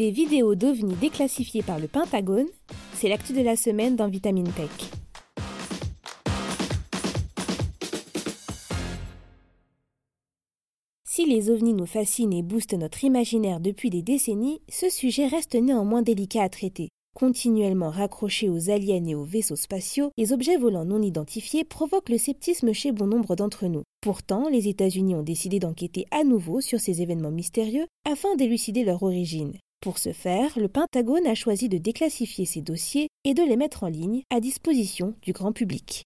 Des vidéos d'OVNI déclassifiées par le Pentagone, c'est l'actu de la semaine dans Vitamine Tech. Si les ovnis nous fascinent et boostent notre imaginaire depuis des décennies, ce sujet reste néanmoins délicat à traiter. Continuellement raccrochés aux aliens et aux vaisseaux spatiaux, les objets volants non identifiés provoquent le sceptisme chez bon nombre d'entre nous. Pourtant, les États-Unis ont décidé d'enquêter à nouveau sur ces événements mystérieux afin d'élucider leur origine. Pour ce faire, le Pentagone a choisi de déclassifier ces dossiers et de les mettre en ligne à disposition du grand public.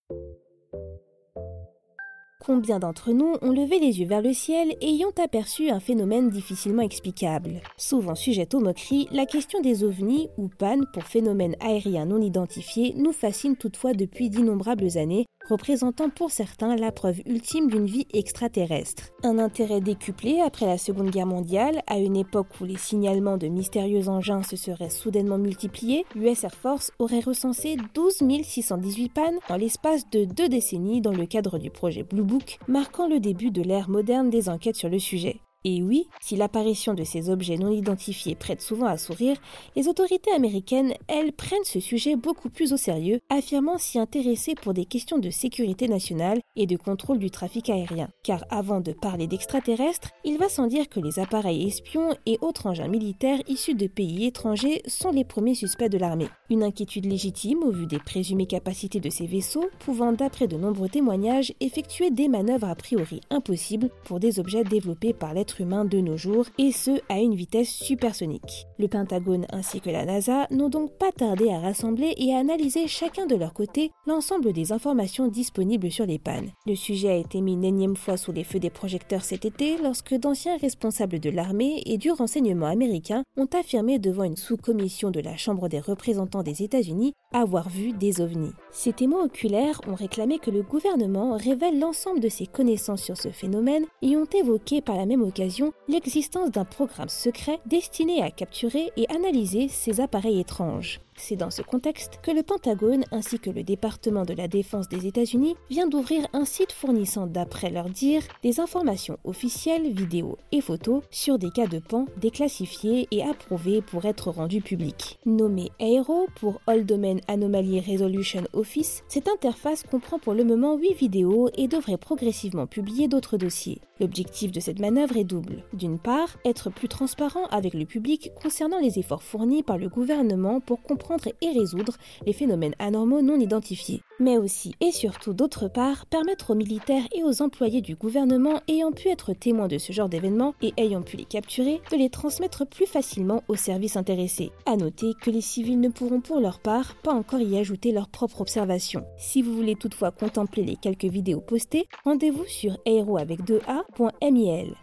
Combien d'entre nous ont levé les yeux vers le ciel ayant aperçu un phénomène difficilement explicable? Souvent sujette aux moqueries, la question des ovnis ou pannes pour phénomènes aériens non identifiés nous fascine toutefois depuis d'innombrables années représentant pour certains la preuve ultime d'une vie extraterrestre. Un intérêt décuplé après la Seconde Guerre mondiale, à une époque où les signalements de mystérieux engins se seraient soudainement multipliés, l'US Air Force aurait recensé 12 618 pannes dans l'espace de deux décennies dans le cadre du projet Blue Book, marquant le début de l'ère moderne des enquêtes sur le sujet. Et oui, si l'apparition de ces objets non identifiés prête souvent à sourire, les autorités américaines, elles, prennent ce sujet beaucoup plus au sérieux, affirmant s'y intéresser pour des questions de sécurité nationale et de contrôle du trafic aérien. Car avant de parler d'extraterrestres, il va sans dire que les appareils espions et autres engins militaires issus de pays étrangers sont les premiers suspects de l'armée. Une inquiétude légitime au vu des présumées capacités de ces vaisseaux, pouvant d'après de nombreux témoignages effectuer des manœuvres a priori impossibles pour des objets développés par l'être humain de nos jours, et ce à une vitesse supersonique. Le Pentagone ainsi que la NASA n'ont donc pas tardé à rassembler et à analyser chacun de leur côté l'ensemble des informations disponibles sur les pannes. Le sujet a été mis une énième fois sous les feux des projecteurs cet été lorsque d'anciens responsables de l'armée et du renseignement américain ont affirmé devant une sous-commission de la Chambre des représentants des États-Unis avoir vu des ovnis. Ces témoins oculaires ont réclamé que le gouvernement révèle l'ensemble de ses connaissances sur ce phénomène et ont évoqué par la même occasion l'existence d'un programme secret destiné à capturer et analyser ces appareils étranges. C'est dans ce contexte que le Pentagone ainsi que le département de la défense des États-Unis vient d'ouvrir un site fournissant, d'après leur dire, des informations officielles, vidéos et photos sur des cas de pan déclassifiés et approuvés pour être rendus publics. Nommé AERO pour All Domain Anomaly Resolution Office, cette interface comprend pour le moment 8 vidéos et devrait progressivement publier d'autres dossiers. L'objectif de cette manœuvre est double. D'une part, être plus transparent avec le public concernant les efforts fournis par le gouvernement pour comprendre et résoudre les phénomènes anormaux non identifiés. Mais aussi et surtout d'autre part, permettre aux militaires et aux employés du gouvernement ayant pu être témoins de ce genre d'événements et ayant pu les capturer, de les transmettre plus facilement aux services intéressés. À noter que les civils ne pourront pour leur part pas encore y ajouter leurs propres observations. Si vous voulez toutefois contempler les quelques vidéos postées, rendez-vous sur aero avec 2a.mil.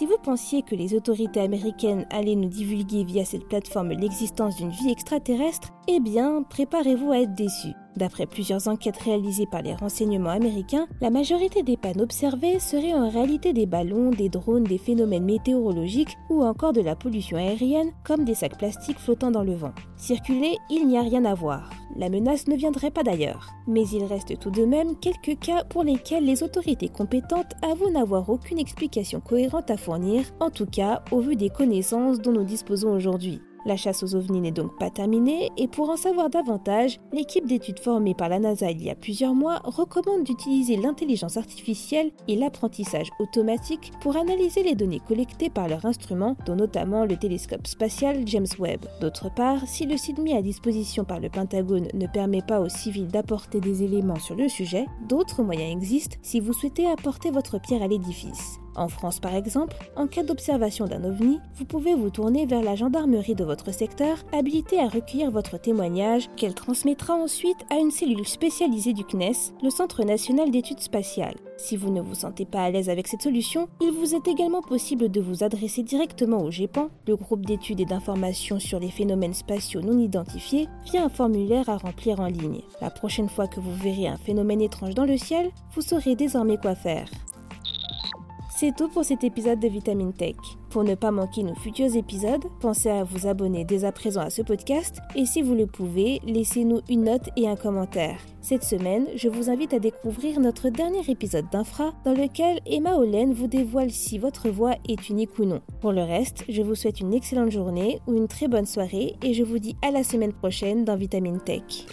Si vous pensiez que les autorités américaines allaient nous divulguer via cette plateforme l'existence d'une vie extraterrestre, eh bien, préparez-vous à être déçus. D'après plusieurs enquêtes réalisées par les renseignements américains, la majorité des pannes observées seraient en réalité des ballons, des drones, des phénomènes météorologiques ou encore de la pollution aérienne comme des sacs plastiques flottant dans le vent. Circuler, il n'y a rien à voir. La menace ne viendrait pas d'ailleurs. Mais il reste tout de même quelques cas pour lesquels les autorités compétentes avouent n'avoir aucune explication cohérente à fournir, en tout cas au vu des connaissances dont nous disposons aujourd'hui. La chasse aux ovnis n'est donc pas terminée et pour en savoir davantage, l'équipe d'études formée par la NASA il y a plusieurs mois recommande d'utiliser l'intelligence artificielle et l'apprentissage automatique pour analyser les données collectées par leurs instruments, dont notamment le télescope spatial James Webb. D'autre part, si le site mis à disposition par le Pentagone ne permet pas aux civils d'apporter des éléments sur le sujet, d'autres moyens existent si vous souhaitez apporter votre pierre à l'édifice. En France par exemple, en cas d'observation d'un ovni, vous pouvez vous tourner vers la gendarmerie de votre secteur, habilitée à recueillir votre témoignage, qu'elle transmettra ensuite à une cellule spécialisée du CNES, le Centre national d'études spatiales. Si vous ne vous sentez pas à l'aise avec cette solution, il vous est également possible de vous adresser directement au GEPAN, le groupe d'études et d'informations sur les phénomènes spatiaux non identifiés, via un formulaire à remplir en ligne. La prochaine fois que vous verrez un phénomène étrange dans le ciel, vous saurez désormais quoi faire. C'est tout pour cet épisode de Vitamine Tech. Pour ne pas manquer nos futurs épisodes, pensez à vous abonner dès à présent à ce podcast et si vous le pouvez, laissez-nous une note et un commentaire. Cette semaine, je vous invite à découvrir notre dernier épisode d'Infra dans lequel Emma Olen vous dévoile si votre voix est unique ou non. Pour le reste, je vous souhaite une excellente journée ou une très bonne soirée et je vous dis à la semaine prochaine dans Vitamine Tech.